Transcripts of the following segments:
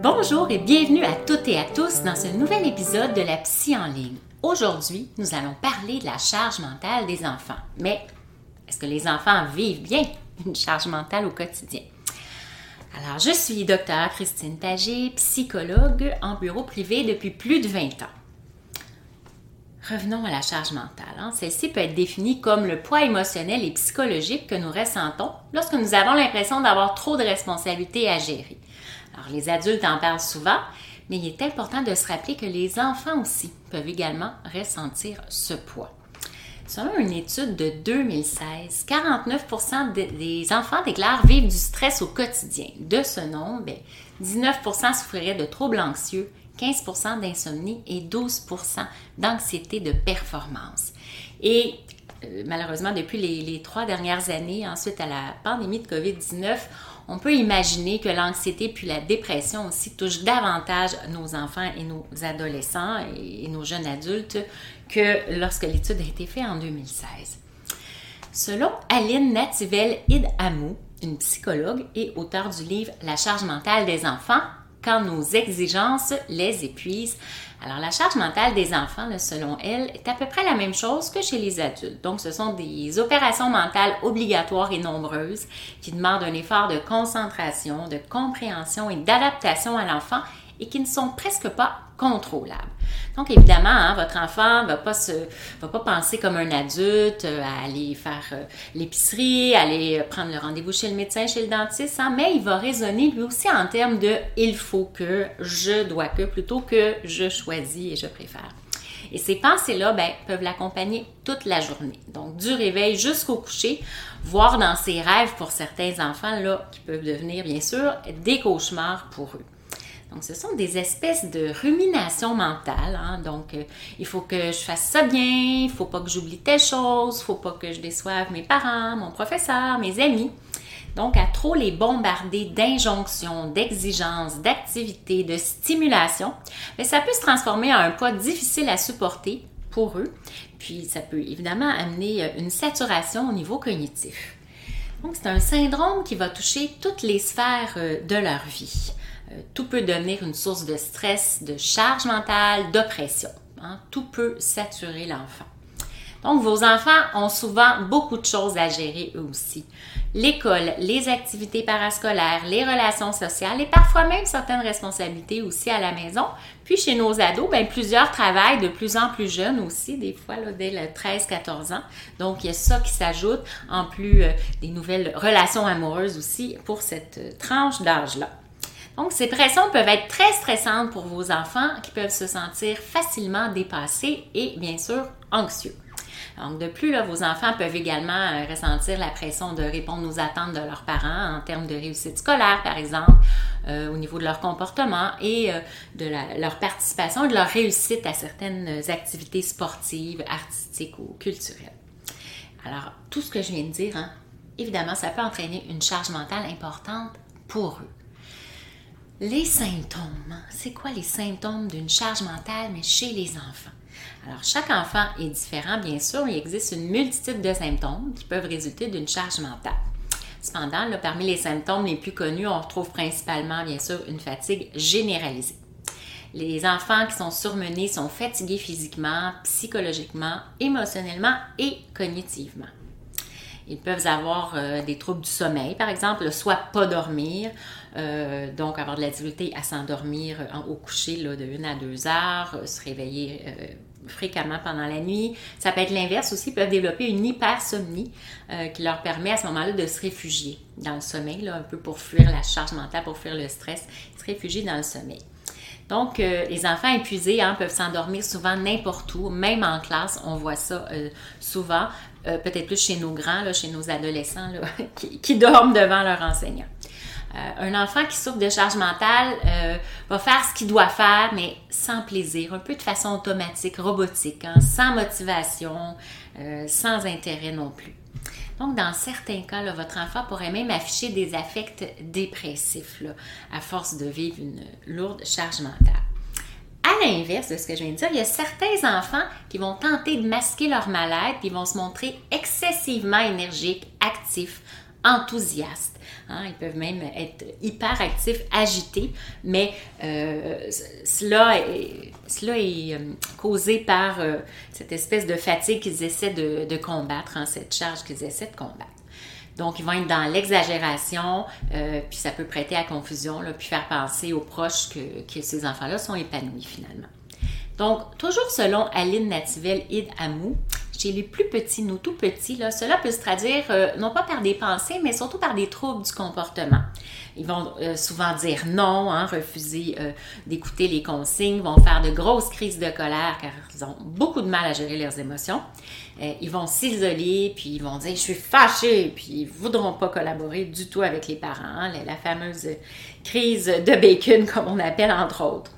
Bonjour et bienvenue à toutes et à tous dans ce nouvel épisode de la Psy en ligne. Aujourd'hui, nous allons parler de la charge mentale des enfants. Mais est-ce que les enfants vivent bien une charge mentale au quotidien? Alors, je suis docteur Christine Pagé, psychologue en bureau privé depuis plus de 20 ans. Revenons à la charge mentale. Hein. Celle-ci peut être définie comme le poids émotionnel et psychologique que nous ressentons lorsque nous avons l'impression d'avoir trop de responsabilités à gérer. Alors, les adultes en parlent souvent, mais il est important de se rappeler que les enfants aussi peuvent également ressentir ce poids. Selon une étude de 2016, 49% des enfants déclarent vivre du stress au quotidien. De ce nombre, 19% ben, souffriraient de troubles anxieux, 15% d'insomnie et 12% d'anxiété de performance. Et euh, malheureusement, depuis les, trois dernières années, ensuite à la pandémie de COVID-19, on peut imaginer que l'anxiété puis la dépression aussi touchent davantage nos enfants et nos adolescents et, nos jeunes adultes que lorsque l'étude a été faite en 2016. Selon Aline Nativel Idamou, une psychologue et auteure du livre La charge mentale des enfants, quand nos exigences les épuisent, alors, la charge mentale des enfants, selon elle, est à peu près la même chose que chez les adultes. Donc, ce sont des opérations mentales obligatoires et nombreuses qui demandent un effort de concentration, de compréhension et d'adaptation à l'enfant et qui ne sont presque pas contrôlables. Donc, évidemment, hein, votre enfant ne va, pas va pas penser comme un adulte euh, à aller faire euh, l'épicerie, aller prendre le rendez-vous chez le médecin, chez le dentiste, hein, mais il va raisonner lui aussi en termes de il faut que, je dois que, plutôt que je choisis et je préfère. Et ces pensées-là ben, peuvent l'accompagner toute la journée. Donc, du réveil jusqu'au coucher, voire dans ses rêves pour certains enfants, là, qui peuvent devenir, bien sûr, des cauchemars pour eux. Donc, ce sont des espèces de ruminations mentales. Hein. Donc, euh, il faut que je fasse ça bien, il ne faut pas que j'oublie telle chose, il ne faut pas que je déçoive mes parents, mon professeur, mes amis. Donc, à trop les bombarder d'injonctions, d'exigences, d'activités, de stimulation, mais ça peut se transformer en un poids difficile à supporter pour eux. Puis, ça peut évidemment amener euh, une saturation au niveau cognitif. Donc, c'est un syndrome qui va toucher toutes les sphères euh, de leur vie. Euh, tout peut devenir une source de stress, de charge mentale, d'oppression. Hein. Tout peut saturer l'enfant. Donc, vos enfants ont souvent beaucoup de choses à gérer eux aussi. L'école, les activités parascolaires, les relations sociales et parfois même certaines responsabilités aussi à la maison. Puis chez nos ados, bien, plusieurs travaillent de plus en plus jeunes aussi, des fois dès le 13-14 ans. Donc, il y a ça qui s'ajoute en plus euh, des nouvelles relations amoureuses aussi pour cette euh, tranche d'âge-là. Donc, ces pressions peuvent être très stressantes pour vos enfants qui peuvent se sentir facilement dépassés et bien sûr anxieux. Donc, de plus, vos enfants peuvent également euh, ressentir la pression de répondre aux attentes de leurs parents en termes de réussite scolaire, par exemple, euh, au niveau de leur comportement et euh, de leur participation et de leur réussite à certaines activités sportives, artistiques ou culturelles. Alors, tout ce que je viens de dire, hein, évidemment, ça peut entraîner une charge mentale importante pour eux. Les symptômes. C'est quoi les symptômes d'une charge mentale, chez les enfants? Alors, chaque enfant est différent, bien sûr. Il existe une multitude de symptômes qui peuvent résulter d'une charge mentale. Cependant, parmi les symptômes les plus connus, on retrouve principalement, bien sûr, une fatigue généralisée. Les enfants qui sont surmenés sont fatigués physiquement, psychologiquement, émotionnellement et cognitivement. Ils peuvent avoir euh, des troubles du sommeil, par exemple, soit pas dormir, euh, donc avoir de la difficulté à s'endormir au coucher là, de 1 à 2 heures, euh, se réveiller fréquemment pendant la nuit. Ça peut être l'inverse aussi, ils peuvent développer une hypersomnie qui leur permet à ce moment-là de se réfugier dans le sommeil, là, un peu pour fuir la charge mentale, pour fuir le stress, se réfugier dans le sommeil. Donc, les enfants épuisés hein, peuvent s'endormir souvent n'importe où, même en classe, on voit ça souvent. Euh, peut-être plus chez nos grands, chez nos adolescents qui, dorment devant leur enseignant. Euh, un enfant qui souffre de charge mentale euh, va faire ce qu'il doit faire, mais sans plaisir, un peu de façon automatique, robotique, hein, sans motivation, sans intérêt non plus. Donc, dans certains cas, votre enfant pourrait même afficher des affects dépressifs à force de vivre une lourde charge mentale. À l'inverse de ce que je viens de dire, il y a certains enfants qui vont tenter de masquer leur mal-être, puis vont se montrer excessivement énergiques, actifs, enthousiastes. Hein. ils peuvent même être hyperactifs, agités, mais euh, cela est, cela est euh, causé par euh, cette espèce de fatigue qu'ils essaient de, combattre, hein, cette charge qu'ils essaient de combattre. Donc, ils vont être dans l'exagération, puis ça peut prêter à confusion, puis faire penser aux proches que, ces enfants-là sont épanouis finalement. Donc, toujours selon Aline Nativel Id Amou, chez les plus petits, nos tout petits, cela peut se traduire euh, non pas par des pensées, mais surtout par des troubles du comportement. Ils vont euh, souvent dire non, hein, refuser d'écouter les consignes, vont faire de grosses crises de colère car ils ont beaucoup de mal à gérer leurs émotions. Euh, ils vont s'isoler, puis ils vont dire je suis fâché, puis ils voudront pas collaborer du tout avec les parents, hein, la, fameuse crise de bacon comme on appelle entre autres.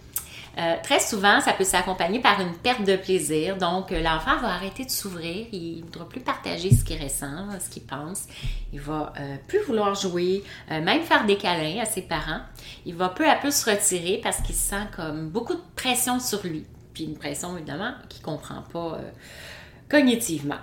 Euh, très souvent, ça peut s'accompagner par une perte de plaisir. Donc, euh, l'enfant va arrêter de s'ouvrir. Il ne voudra plus partager ce qu'il ressent, ce qu'il pense. Il va plus vouloir jouer, même faire des câlins à ses parents. Il va peu à peu se retirer parce qu'il sent comme beaucoup de pression sur lui. Puis une pression, évidemment, qu'il ne comprend pas cognitivement.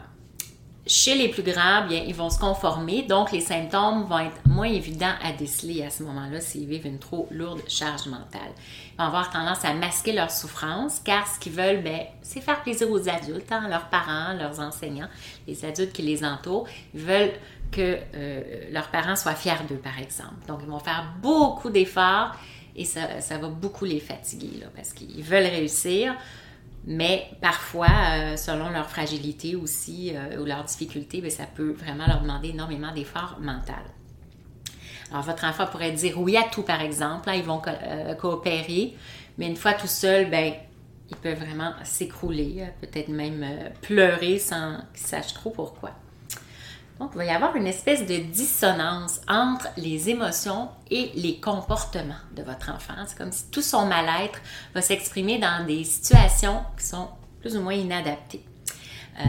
Chez les plus grands, bien, ils vont se conformer, donc les symptômes vont être moins évidents à déceler à ce moment-là s'ils vivent une trop lourde charge mentale. Ils vont avoir tendance à masquer leur souffrance, car ce qu'ils veulent, ben, c'est faire plaisir aux adultes, hein, leurs parents, leurs enseignants, les adultes qui les entourent. Ils veulent que euh, leurs parents soient fiers d'eux, par exemple. Donc, ils vont faire beaucoup d'efforts et ça, ça va beaucoup les fatiguer, parce qu'ils veulent réussir mais parfois, euh, selon leur fragilité aussi euh, ou leur difficulté, ben, ça peut vraiment leur demander énormément d'efforts mentaux. Alors, votre enfant pourrait dire oui à tout, par exemple. Là, ils vont euh, coopérer, mais une fois tout seul, ben, ils peuvent vraiment s'écrouler, peut-être même pleurer sans qu'ils sachent trop pourquoi. Donc, il va y avoir une espèce de dissonance entre les émotions et les comportements de votre enfant. C'est comme si tout son mal-être va s'exprimer dans des situations qui sont plus ou moins inadaptées. Euh,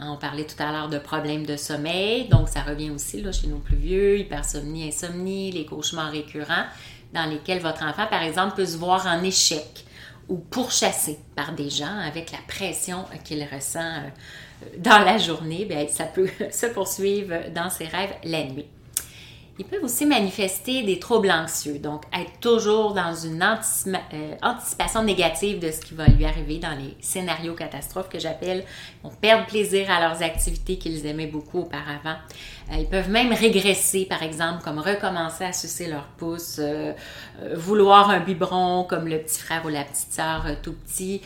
on parlait tout à l'heure de problèmes de sommeil, donc ça revient aussi là, chez nos plus vieux, hypersomnie, insomnie, les cauchemars récurrents, dans lesquels votre enfant, par exemple, peut se voir en échec ou pourchassé par des gens avec la pression qu'il ressent euh, dans la journée, bien, ça peut se poursuivre dans ses rêves la nuit. Ils peuvent aussi manifester des troubles anxieux, donc être toujours dans une euh, anticipation négative de ce qui va lui arriver dans les scénarios catastrophes que j'appelle. Ils vont perdre plaisir à leurs activités qu'ils aimaient beaucoup auparavant. Euh, ils peuvent même régresser, par exemple, comme recommencer à sucer leur pouce, euh, vouloir un biberon comme le petit frère ou la petite sœur tout petit,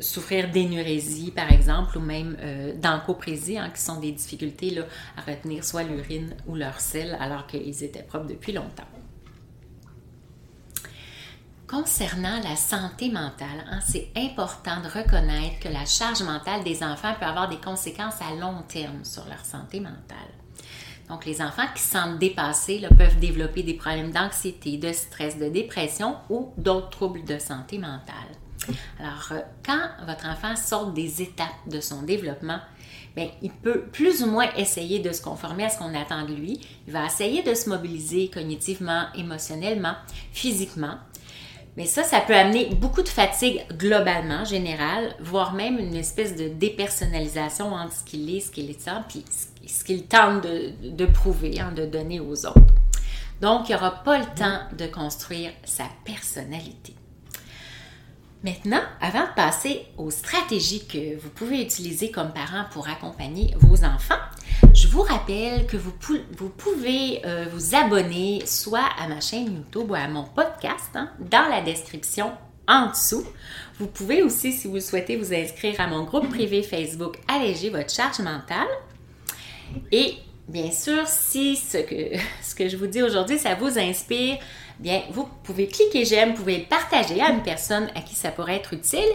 souffrir d'énurésie, par exemple, ou même d'encoprésie, hein, qui sont des difficultés à retenir soit l'urine ou leur sel alors qu'ils étaient propres depuis longtemps. Concernant la santé mentale, hein, c'est important de reconnaître que la charge mentale des enfants peut avoir des conséquences à long terme sur leur santé mentale. Donc, les enfants qui se sentent dépassés peuvent développer des problèmes d'anxiété, de stress, de dépression ou d'autres troubles de santé mentale. Alors, euh, quand votre enfant sort des étapes de son développement, bien, il peut plus ou moins essayer de se conformer à ce qu'on attend de lui. Il va essayer de se mobiliser cognitivement, émotionnellement, physiquement. Mais ça, ça peut amener beaucoup de fatigue globalement, générale, voire même une espèce de dépersonnalisation entre ce qu'il est, ce qu'il est ça, puis ce qu'il tente de, prouver, hein, de donner aux autres. Donc, il n'y aura pas le temps de construire sa personnalité. Maintenant, avant de passer aux stratégies que vous pouvez utiliser comme parent pour accompagner vos enfants, je vous rappelle que vous, pouvez euh, vous abonner soit à ma chaîne YouTube ou à mon podcast hein, dans la description en dessous. Vous pouvez aussi, si vous souhaitez, vous inscrire à mon groupe privé Facebook Alléger votre charge mentale. Et bien sûr, si ce que, ce que je vous dis aujourd'hui, ça vous inspire, bien, vous pouvez cliquer j'aime, vous pouvez le partager à une personne à qui ça pourrait être utile.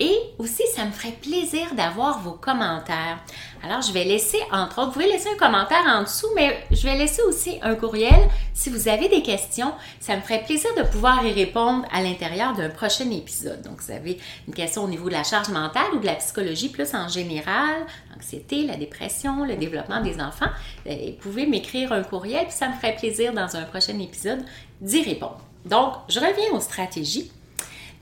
Et aussi, ça me ferait plaisir d'avoir vos commentaires. Alors, je vais laisser, entre autres, vous pouvez laisser un commentaire en dessous, mais je vais laisser aussi un courriel. Si vous avez des questions, ça me ferait plaisir de pouvoir y répondre à l'intérieur d'un prochain épisode. Donc, vous avez une question au niveau de la charge mentale ou de la psychologie plus en général, l'anxiété, la dépression, le développement des enfants, vous pouvez m'écrire un courriel, puis ça me ferait plaisir dans un prochain épisode d'y répondre. Donc, je reviens aux stratégies.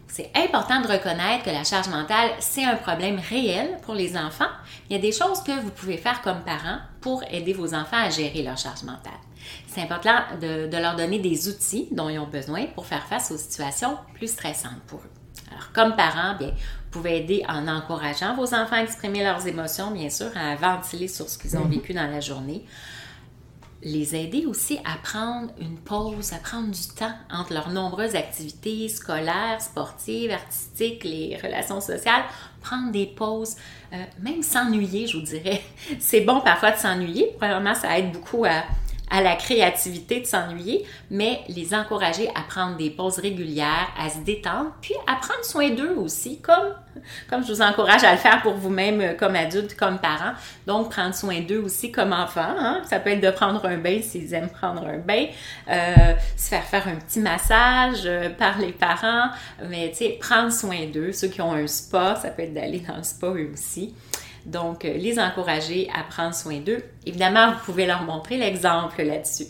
C'est important de reconnaître que la charge mentale, c'est un problème réel pour les enfants. Il y a des choses que vous pouvez faire comme parents pour aider vos enfants à gérer leur charge mentale. C'est important de, leur donner des outils dont ils ont besoin pour faire face aux situations plus stressantes pour eux. Alors, comme parents, bien, vous pouvez aider en encourageant vos enfants à exprimer leurs émotions, bien sûr, à ventiler sur ce qu'ils ont vécu dans la journée, les aider aussi à prendre une pause, à prendre du temps entre leurs nombreuses activités scolaires, sportives, artistiques, les relations sociales, prendre des pauses, euh, même s'ennuyer, je vous dirais. C'est bon parfois de s'ennuyer. Premièrement, ça aide beaucoup à, à la créativité de s'ennuyer, mais les encourager à prendre des pauses régulières, à se détendre, puis à prendre soin d'eux aussi, comme, comme je vous encourage à le faire pour vous-même euh, comme adulte, comme parent. Donc, prendre soin d'eux aussi comme enfant. Hein. Ça peut être de prendre un bain s'ils aiment prendre un bain, euh, se faire faire un petit massage euh, par les parents, mais tu sais, prendre soin d'eux. Ceux qui ont un spa, ça peut être d'aller dans le spa eux aussi. Donc, euh, les encourager à prendre soin d'eux. Évidemment, vous pouvez leur montrer l'exemple là-dessus.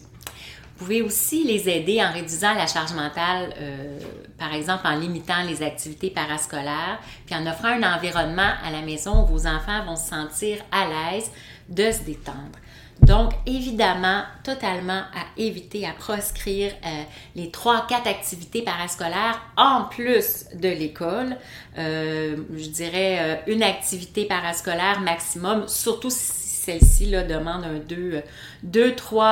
Vous pouvez aussi les aider en réduisant la charge mentale, euh, par exemple en limitant les activités parascolaires, puis en offrant un environnement à la maison où vos enfants vont se sentir à l'aise de se détendre. Donc, évidemment, totalement à éviter, à proscrire euh, les trois, quatre activités parascolaires en plus de l'école. Euh, je dirais euh, une activité parascolaire maximum, surtout si celle-ci demande un 2, 2, 3,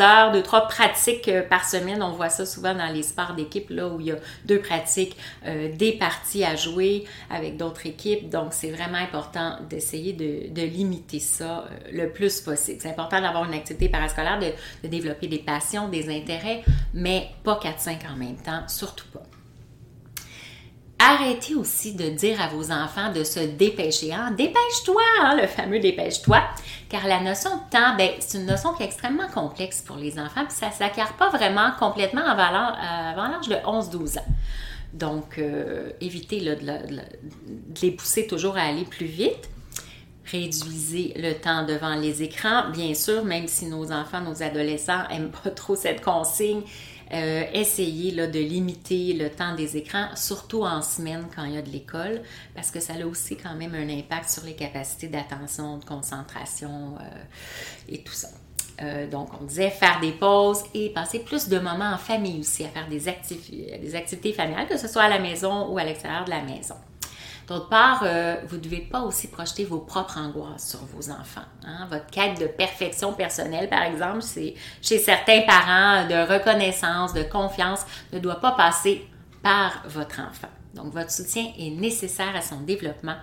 heures, 2, 3 pratiques euh, par semaine. On voit ça souvent dans les sports d'équipe, là, où il y a deux pratiques, euh, des parties à jouer avec d'autres équipes. Donc, c'est vraiment important d'essayer de, limiter ça euh, le plus possible. C'est important d'avoir une activité parascolaire, de, de développer des passions, des intérêts, mais pas 4-5 en même temps, surtout pas. Arrêtez aussi de dire à vos enfants de se dépêcher. Hein? Dépêche-toi, hein, le fameux dépêche-toi. Car la notion de temps, ben, c'est une notion qui est extrêmement complexe pour les enfants, puis ça ne s'acquiert pas vraiment complètement avant l'âge de 11-12 ans. Donc, euh, évitez de, les pousser toujours à aller plus vite. Réduisez le temps devant les écrans, bien sûr, même si nos enfants, nos adolescents n'aiment pas trop cette consigne euh, essayer de limiter le temps des écrans, surtout en semaine quand il y a de l'école, parce que ça a aussi quand même un impact sur les capacités d'attention, de concentration euh, et tout ça. Euh, donc, on disait faire des pauses et passer plus de moments en famille aussi, à faire des, des activités familiales, que ce soit à la maison ou à l'extérieur de la maison. D'autre part, euh, vous ne devez pas aussi projeter vos propres angoisses sur vos enfants. Hein. Votre quête de perfection personnelle, par exemple, c'est chez certains parents de reconnaissance, de confiance, ne doit pas passer par votre enfant. Donc, votre soutien est nécessaire à son développement.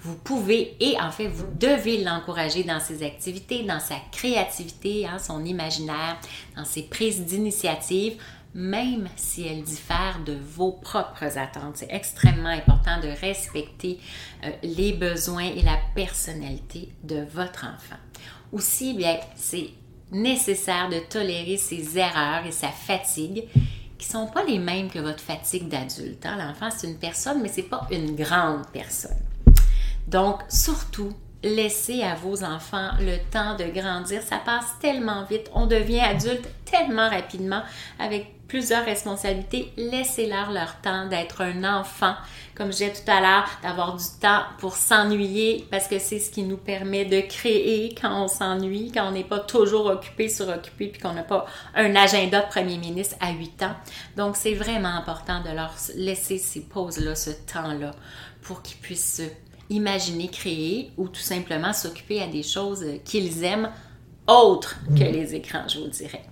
Vous pouvez et en fait, vous devez l'encourager dans ses activités, dans sa créativité, hein, son imaginaire, dans ses prises d'initiative même si elles diffèrent de vos propres attentes. C'est extrêmement important de respecter euh, les besoins et la personnalité de votre enfant. Aussi, bien, c'est nécessaire de tolérer ses erreurs et sa fatigue qui sont pas les mêmes que votre fatigue d'adulte. Hein. L'enfant, c'est une personne, mais ce n'est pas une grande personne. Donc, surtout, laissez à vos enfants le temps de grandir. Ça passe tellement vite. On devient adulte tellement rapidement avec plusieurs responsabilités. Laissez-leur leur temps d'être un enfant. Comme disais tout à l'heure, d'avoir du temps pour s'ennuyer parce que c'est ce qui nous permet de créer quand on s'ennuie, quand on n'est pas toujours occupé, suroccupé, puis qu'on n'a pas un agenda de premier ministre à 8 ans. Donc, c'est vraiment important de leur laisser ces pauses-là, ce temps-là, pour qu'ils puissent imaginer, créer ou tout simplement s'occuper à des choses qu'ils aiment autres que les écrans, je vous dirais.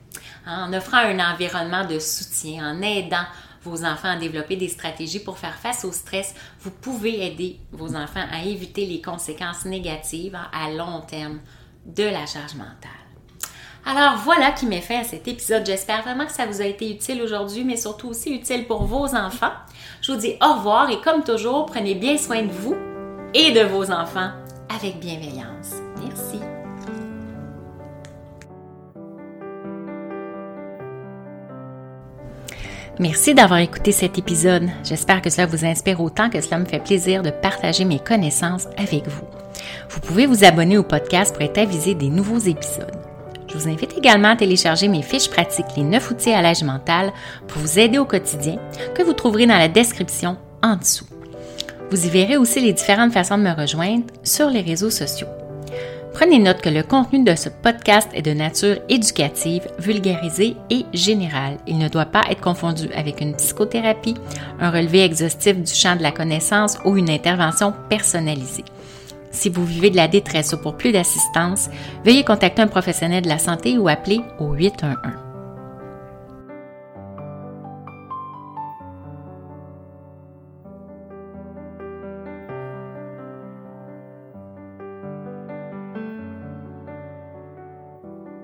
En offrant un environnement de soutien, en aidant vos enfants à développer des stratégies pour faire face au stress, vous pouvez aider vos enfants à éviter les conséquences négatives à long terme de la charge mentale. Alors voilà qui met fin à cet épisode. J'espère vraiment que ça vous a été utile aujourd'hui, mais surtout aussi utile pour vos enfants. Je vous dis au revoir et comme toujours, prenez bien soin de vous et de vos enfants avec bienveillance. Merci. Merci d'avoir écouté cet épisode. J'espère que cela vous inspire autant que cela me fait plaisir de partager mes connaissances avec vous. Vous pouvez vous abonner au podcast pour être avisé des nouveaux épisodes. Je vous invite également à télécharger mes fiches pratiques, les 9 outils à l'âge mental, pour vous aider au quotidien, que vous trouverez dans la description en dessous. Vous y verrez aussi les différentes façons de me rejoindre sur les réseaux sociaux. Prenez note que le contenu de ce podcast est de nature éducative, vulgarisée et générale. Il ne doit pas être confondu avec une psychothérapie, un relevé exhaustif du champ de la connaissance ou une intervention personnalisée. Si vous vivez de la détresse ou pour plus d'assistance, veuillez contacter un professionnel de la santé ou appeler au 811.